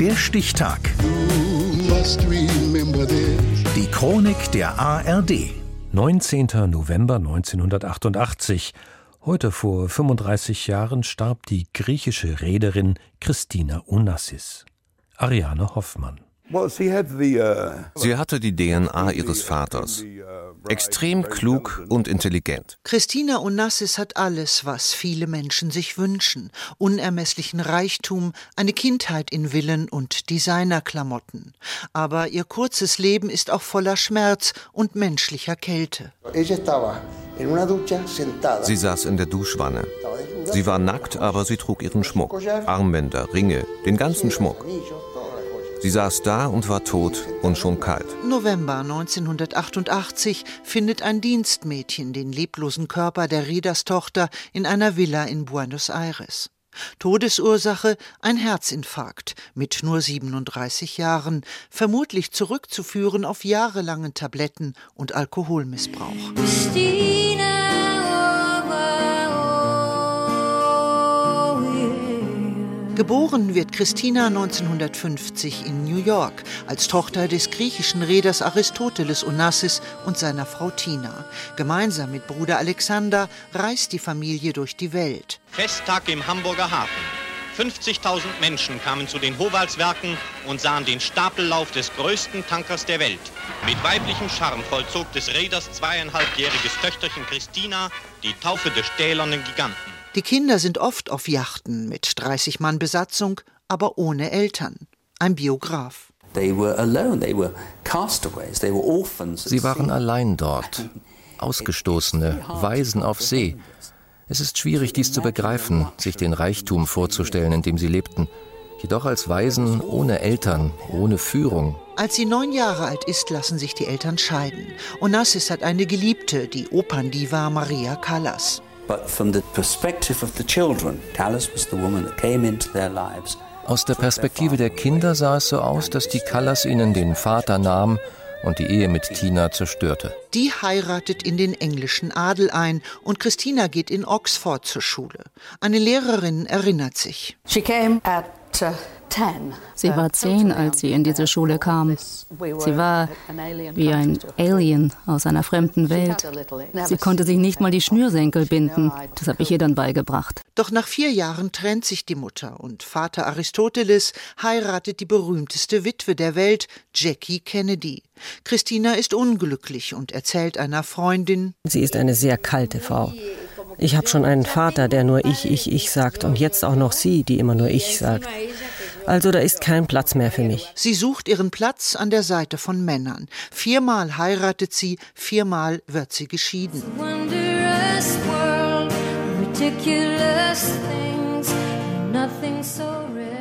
Der Stichtag. Die Chronik der ARD. 19. November 1988. Heute vor 35 Jahren starb die griechische Reederin Christina Onassis. Ariane Hoffmann. Uh, Sie hatte die DNA ihres Vaters. Extrem klug und intelligent. Christina Onassis hat alles, was viele Menschen sich wünschen. Unermesslichen Reichtum, eine Kindheit in Villen und Designerklamotten. Aber ihr kurzes Leben ist auch voller Schmerz und menschlicher Kälte. Sie saß in der Duschwanne. Sie war nackt, aber sie trug ihren Schmuck. Armbänder, Ringe, den ganzen Schmuck. Sie saß da und war tot und schon kalt. November 1988 findet ein Dienstmädchen den leblosen Körper der Reederstochter in einer Villa in Buenos Aires. Todesursache ein Herzinfarkt mit nur 37 Jahren, vermutlich zurückzuführen auf jahrelangen Tabletten und Alkoholmissbrauch. Christina. Geboren wird Christina 1950 in New York als Tochter des griechischen Reeders Aristoteles Onassis und seiner Frau Tina. Gemeinsam mit Bruder Alexander reist die Familie durch die Welt. Festtag im Hamburger Hafen. 50.000 Menschen kamen zu den Howaldswerken und sahen den Stapellauf des größten Tankers der Welt. Mit weiblichem Charme vollzog des Reeders zweieinhalbjähriges Töchterchen Christina die Taufe des stählernen Giganten. Die Kinder sind oft auf Yachten mit 30 Mann Besatzung, aber ohne Eltern. Ein Biograf. Sie waren allein dort, Ausgestoßene, Waisen auf See. Es ist schwierig, dies zu begreifen, sich den Reichtum vorzustellen, in dem sie lebten. Jedoch als Waisen ohne Eltern, ohne Führung. Als sie neun Jahre alt ist, lassen sich die Eltern scheiden. Onassis hat eine Geliebte, die Operndiva Maria Callas. Aus der Perspektive der Kinder sah es so aus, dass die Callas ihnen den Vater nahm und die Ehe mit Tina zerstörte. Die heiratet in den englischen Adel ein und Christina geht in Oxford zur Schule. Eine Lehrerin erinnert sich. She came at uh, Sie war zehn, als sie in diese Schule kam. Sie war wie ein Alien aus einer fremden Welt. Sie konnte sich nicht mal die Schnürsenkel binden. Das habe ich ihr dann beigebracht. Doch nach vier Jahren trennt sich die Mutter und Vater Aristoteles heiratet die berühmteste Witwe der Welt, Jackie Kennedy. Christina ist unglücklich und erzählt einer Freundin: Sie ist eine sehr kalte Frau. Ich habe schon einen Vater, der nur ich, ich, ich sagt und jetzt auch noch sie, die immer nur ich sagt. Also da ist kein Platz mehr für mich. Sie sucht ihren Platz an der Seite von Männern. Viermal heiratet sie, viermal wird sie geschieden.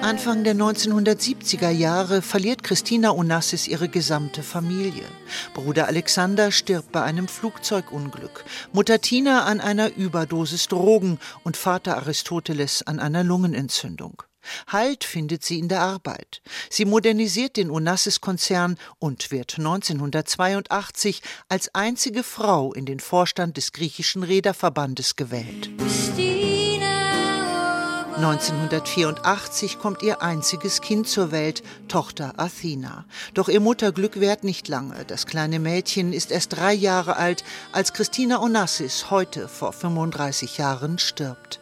Anfang der 1970er Jahre verliert Christina Onassis ihre gesamte Familie. Bruder Alexander stirbt bei einem Flugzeugunglück, Mutter Tina an einer Überdosis Drogen und Vater Aristoteles an einer Lungenentzündung. Halt findet sie in der Arbeit. Sie modernisiert den Onassis-Konzern und wird 1982 als einzige Frau in den Vorstand des griechischen Reederverbandes gewählt. 1984 kommt ihr einziges Kind zur Welt, Tochter Athena. Doch ihr Mutterglück währt nicht lange. Das kleine Mädchen ist erst drei Jahre alt, als Christina Onassis heute vor 35 Jahren stirbt.